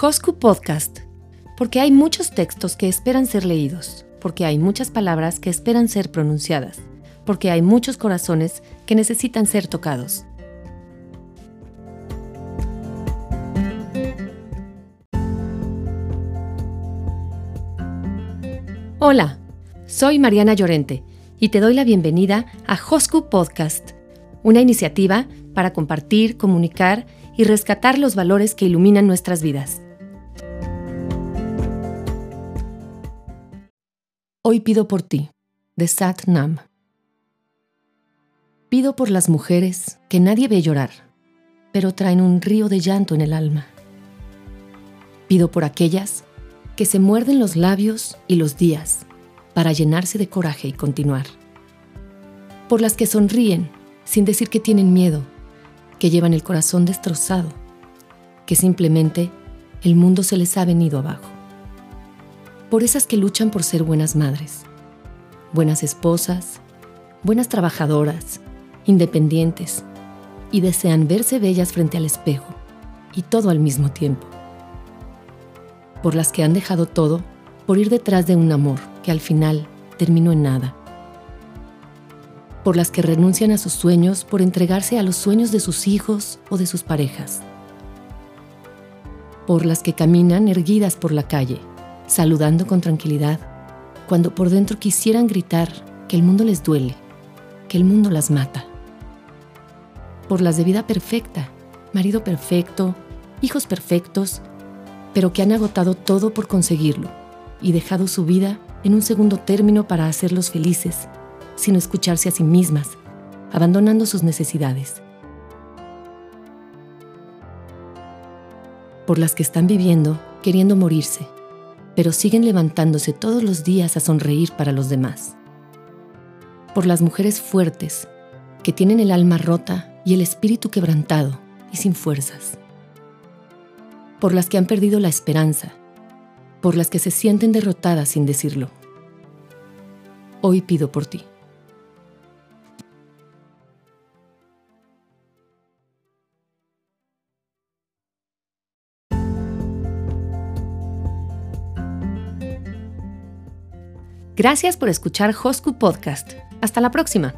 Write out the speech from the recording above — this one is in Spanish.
Hosku Podcast, porque hay muchos textos que esperan ser leídos, porque hay muchas palabras que esperan ser pronunciadas, porque hay muchos corazones que necesitan ser tocados. Hola, soy Mariana Llorente y te doy la bienvenida a Hosku Podcast, una iniciativa para compartir, comunicar y rescatar los valores que iluminan nuestras vidas. Hoy pido por ti, de Sat Nam. Pido por las mujeres que nadie ve llorar, pero traen un río de llanto en el alma. Pido por aquellas que se muerden los labios y los días para llenarse de coraje y continuar. Por las que sonríen sin decir que tienen miedo que llevan el corazón destrozado, que simplemente el mundo se les ha venido abajo. Por esas que luchan por ser buenas madres, buenas esposas, buenas trabajadoras, independientes, y desean verse bellas frente al espejo, y todo al mismo tiempo. Por las que han dejado todo por ir detrás de un amor que al final terminó en nada por las que renuncian a sus sueños por entregarse a los sueños de sus hijos o de sus parejas, por las que caminan erguidas por la calle, saludando con tranquilidad, cuando por dentro quisieran gritar que el mundo les duele, que el mundo las mata, por las de vida perfecta, marido perfecto, hijos perfectos, pero que han agotado todo por conseguirlo y dejado su vida en un segundo término para hacerlos felices sino escucharse a sí mismas, abandonando sus necesidades. Por las que están viviendo queriendo morirse, pero siguen levantándose todos los días a sonreír para los demás. Por las mujeres fuertes, que tienen el alma rota y el espíritu quebrantado y sin fuerzas. Por las que han perdido la esperanza, por las que se sienten derrotadas sin decirlo. Hoy pido por ti. Gracias por escuchar Hosku Podcast. Hasta la próxima.